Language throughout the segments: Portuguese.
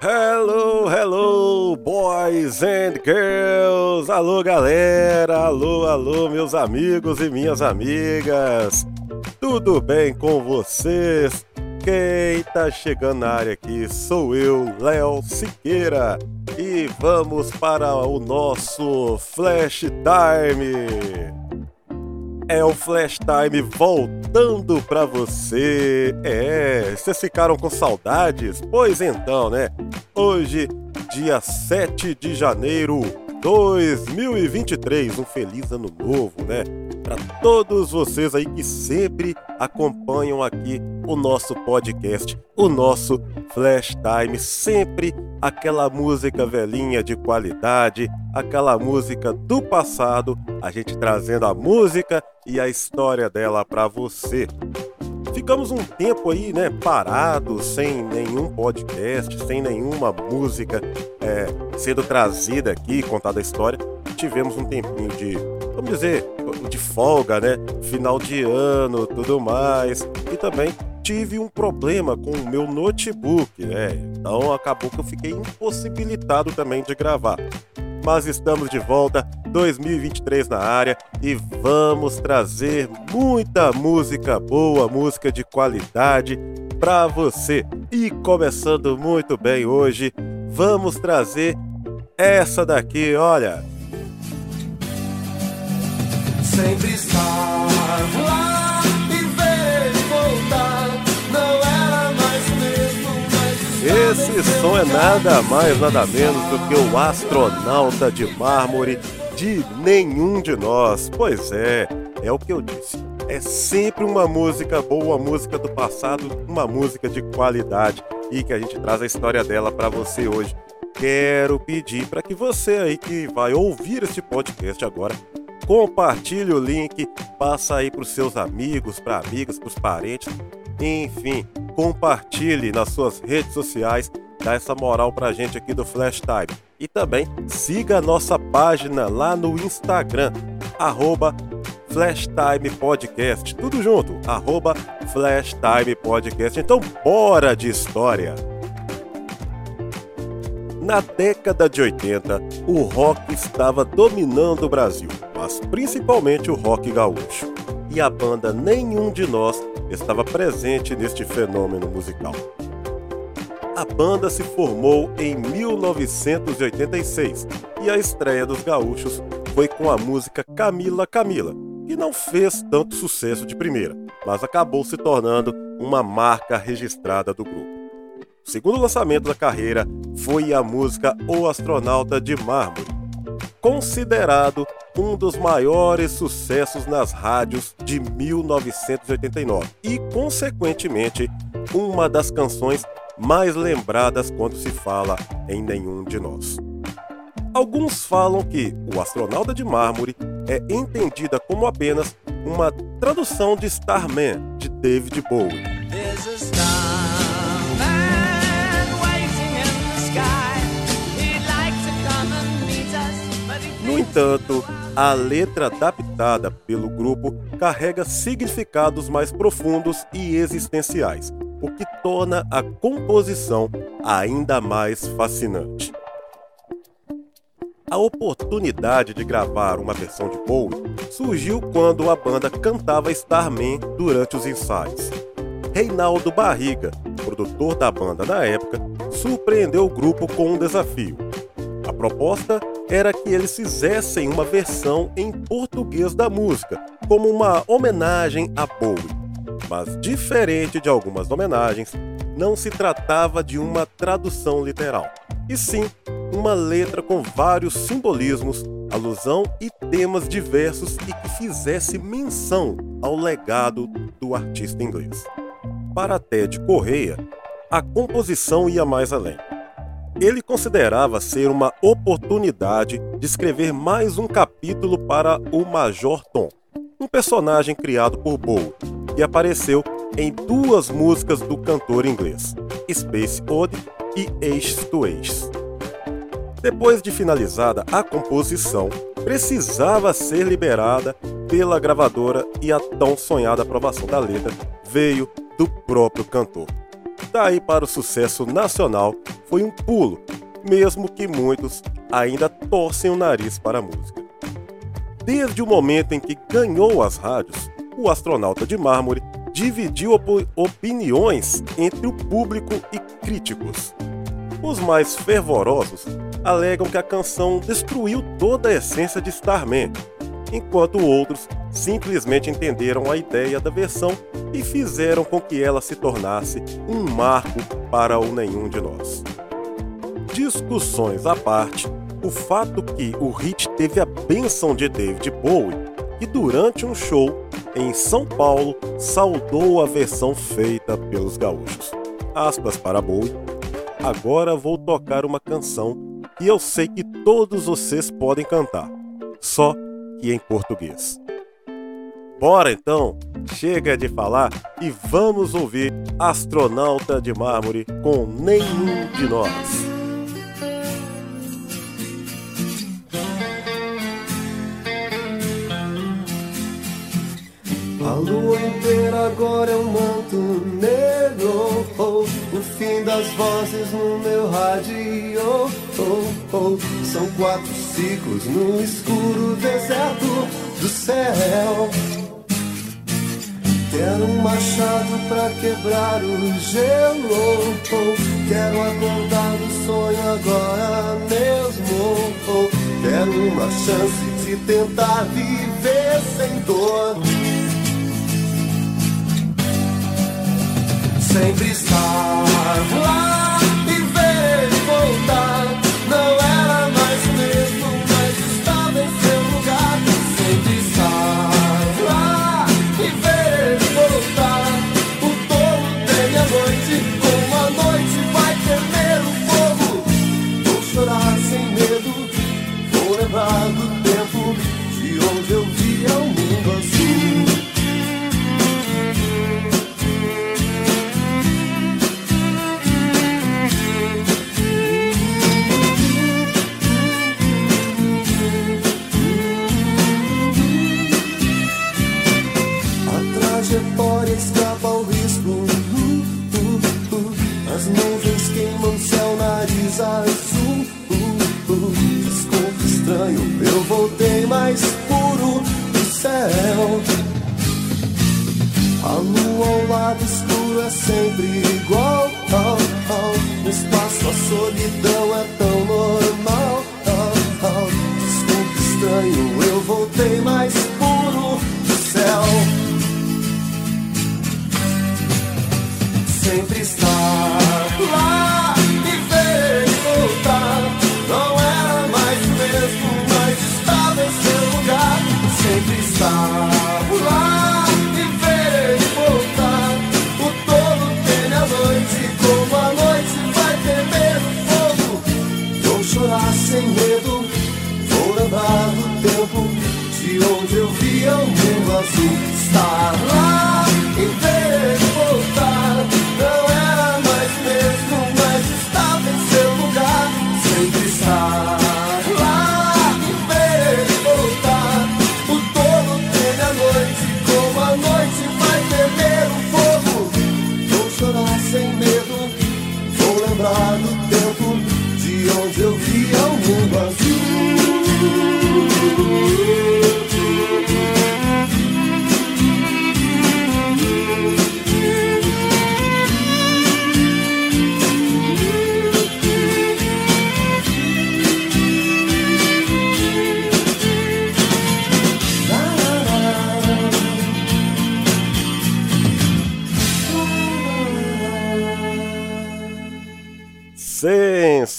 Hello, hello, boys and girls! Alô, galera! Alô, alô, meus amigos e minhas amigas! Tudo bem com vocês? Quem tá chegando na área aqui sou eu, Léo Siqueira, e vamos para o nosso Flash Time! É o Flash Time voltando para você. É, vocês ficaram com saudades? Pois então, né? Hoje, dia 7 de janeiro 2023, um feliz ano novo, né? Para todos vocês aí que sempre acompanham aqui o nosso podcast, o nosso Flash Time, sempre aquela música velhinha de qualidade, aquela música do passado, a gente trazendo a música e a história dela para você. Ficamos um tempo aí, né, parado, sem nenhum podcast, sem nenhuma música é, sendo trazida aqui, contada a história. Tivemos um tempinho de, vamos dizer, de folga, né? Final de ano, tudo mais. E também tive um problema com o meu notebook, né? Então acabou que eu fiquei impossibilitado também de gravar. Mas estamos de volta, 2023 na área e vamos trazer muita música boa, música de qualidade para você. E começando muito bem hoje, vamos trazer essa daqui, olha. Sempre estar lá e ele voltar. Não era mais mesmo, mas Esse som é nada mais, nada menos do que o astronauta de mármore de nenhum de nós. Pois é, é o que eu disse. É sempre uma música boa, uma música do passado, uma música de qualidade e que a gente traz a história dela para você hoje. Quero pedir para que você aí que vai ouvir este podcast agora compartilhe o link, passa aí para os seus amigos, para amigas, para os parentes, enfim, compartilhe nas suas redes sociais, dá essa moral pra gente aqui do Flash Time. E também siga a nossa página lá no Instagram, arroba Flash Time Podcast, tudo junto, arroba Flash Time Podcast. Então, bora de história! Na década de 80, o rock estava dominando o Brasil, mas principalmente o rock gaúcho. E a banda Nenhum de Nós estava presente neste fenômeno musical. A banda se formou em 1986 e a estreia dos gaúchos foi com a música Camila Camila, que não fez tanto sucesso de primeira, mas acabou se tornando uma marca registrada do grupo. O segundo lançamento da carreira foi a música O Astronauta de Mármore, considerado um dos maiores sucessos nas rádios de 1989 e, consequentemente, uma das canções mais lembradas quando se fala em Nenhum de Nós. Alguns falam que O Astronauta de Mármore é entendida como apenas uma tradução de Starman de David Bowie. No entanto, a letra adaptada pelo grupo carrega significados mais profundos e existenciais, o que torna a composição ainda mais fascinante. A oportunidade de gravar uma versão de Bowie surgiu quando a banda cantava Starman durante os ensaios. Reinaldo Barriga, produtor da banda na época, surpreendeu o grupo com um desafio. A proposta era que eles fizessem uma versão em português da música, como uma homenagem a Bowie. Mas, diferente de algumas homenagens, não se tratava de uma tradução literal, e sim uma letra com vários simbolismos, alusão e temas diversos e que fizesse menção ao legado do artista inglês. Para Ted Correia, a composição ia mais além. Ele considerava ser uma oportunidade de escrever mais um capítulo para o Major Tom, um personagem criado por Bowie, que apareceu em duas músicas do cantor inglês, Space Ode e Ace to Ace. Depois de finalizada a composição, precisava ser liberada pela gravadora e a tão sonhada aprovação da letra veio do próprio cantor. Daí para o sucesso nacional foi um pulo, mesmo que muitos ainda torcem o nariz para a música. Desde o momento em que ganhou as rádios, o astronauta de mármore dividiu op opiniões entre o público e críticos. Os mais fervorosos alegam que a canção destruiu toda a essência de Starman, enquanto outros simplesmente entenderam a ideia da versão e fizeram com que ela se tornasse um marco para o nenhum de nós. Discussões à parte, o fato que o hit teve a benção de David Bowie e durante um show em São Paulo saudou a versão feita pelos gaúchos. Aspas para Bowie. Agora vou tocar uma canção que eu sei que todos vocês podem cantar, só que em português. Bora então, chega de falar e vamos ouvir Astronauta de Mármore com Nenhum de Nós. Lua inteira agora é um manto negro. Oh, o fim das vozes no meu rádio. Oh, oh, são quatro ciclos no escuro deserto do céu. Quero um machado pra quebrar o gelo. Oh, quero acordar do sonho agora mesmo. Oh, quero uma chance de tentar viver sem dor. Sempre estar lá nuvens queimam céu, nariz azul. Uh, uh. Desculpe estranho, eu voltei mais puro do céu. A lua ao lado escuro é sempre igual. Oh, oh. No espaço a solidão eu via o mundo azul. Estar lá e ver voltar. Não era mais mesmo, mas estava em seu lugar. Sempre estar lá e ver voltar. O tolo teme a noite, como a noite vai temer o fogo. Vou chorar sem medo, vou lembrar do tempo de onde eu via o mundo azul.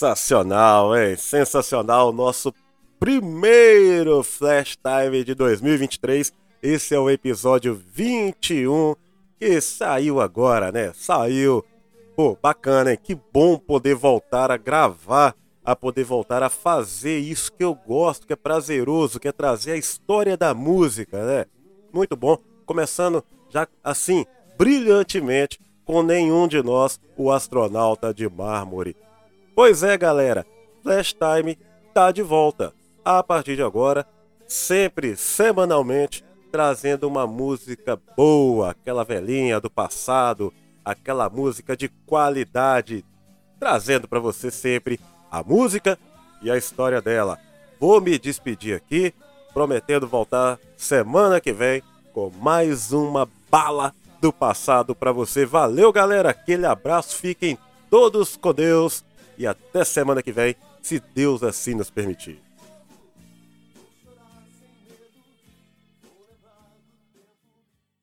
Sensacional, hein? Sensacional. Nosso primeiro Flash Time de 2023. Esse é o episódio 21 que saiu agora, né? Saiu. Pô, bacana, hein? Que bom poder voltar a gravar, a poder voltar a fazer isso que eu gosto, que é prazeroso, que é trazer a história da música, né? Muito bom. Começando já assim, brilhantemente, com nenhum de nós, o astronauta de mármore. Pois é, galera, Flash Time tá de volta. A partir de agora, sempre semanalmente, trazendo uma música boa, aquela velhinha do passado, aquela música de qualidade trazendo para você sempre a música e a história dela. Vou me despedir aqui, prometendo voltar semana que vem com mais uma bala do passado para você. Valeu, galera. Aquele abraço. Fiquem todos com Deus e até semana que vem, se Deus assim nos permitir.